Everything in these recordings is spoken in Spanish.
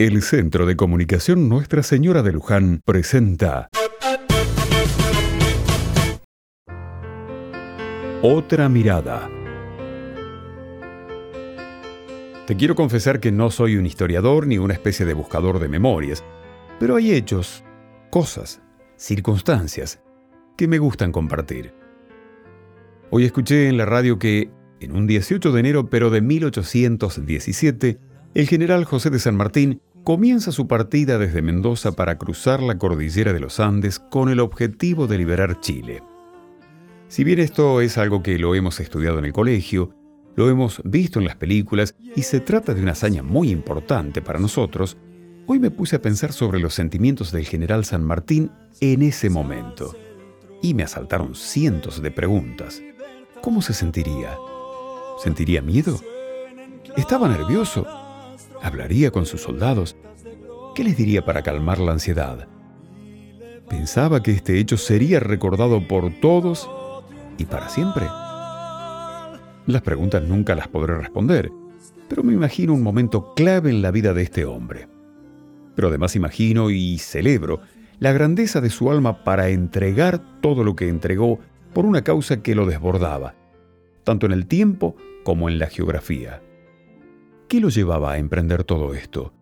El Centro de Comunicación Nuestra Señora de Luján presenta Otra mirada. Te quiero confesar que no soy un historiador ni una especie de buscador de memorias, pero hay hechos, cosas, circunstancias que me gustan compartir. Hoy escuché en la radio que, en un 18 de enero pero de 1817, el general José de San Martín comienza su partida desde Mendoza para cruzar la cordillera de los Andes con el objetivo de liberar Chile. Si bien esto es algo que lo hemos estudiado en el colegio, lo hemos visto en las películas y se trata de una hazaña muy importante para nosotros, hoy me puse a pensar sobre los sentimientos del general San Martín en ese momento. Y me asaltaron cientos de preguntas. ¿Cómo se sentiría? ¿Sentiría miedo? ¿Estaba nervioso? ¿Hablaría con sus soldados? ¿Qué les diría para calmar la ansiedad? Pensaba que este hecho sería recordado por todos y para siempre. Las preguntas nunca las podré responder, pero me imagino un momento clave en la vida de este hombre. Pero además imagino y celebro la grandeza de su alma para entregar todo lo que entregó por una causa que lo desbordaba, tanto en el tiempo como en la geografía. ¿Qué lo llevaba a emprender todo esto?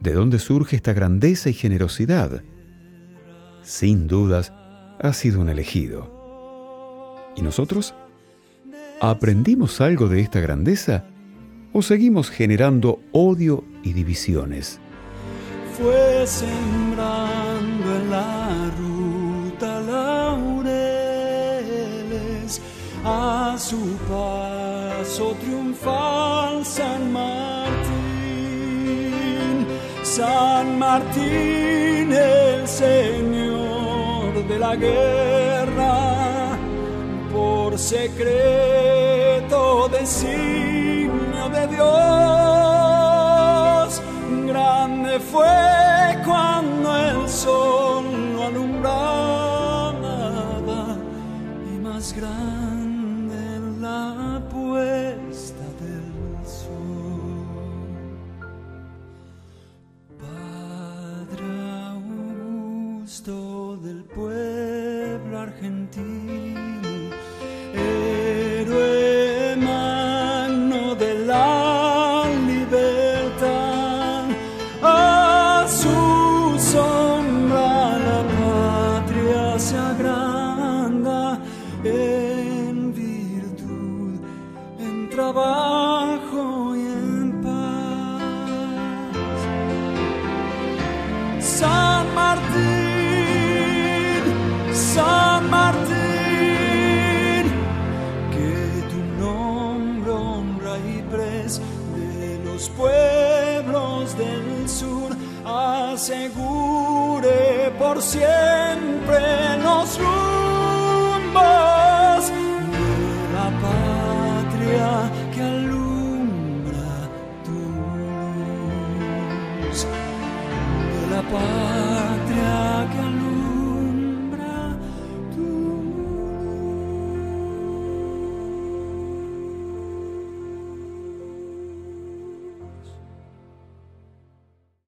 ¿De dónde surge esta grandeza y generosidad? Sin dudas, ha sido un elegido. ¿Y nosotros? ¿Aprendimos algo de esta grandeza o seguimos generando odio y divisiones? Fue sembrando en la ruta laureles a su paso triunfal San Martín, San Martín el Señor de la guerra, por secreto designio de Dios, Augusto del pueblo argentino, asegure por siempre los rumbos de la patria que alumbra tu luz, de la patria que alumbra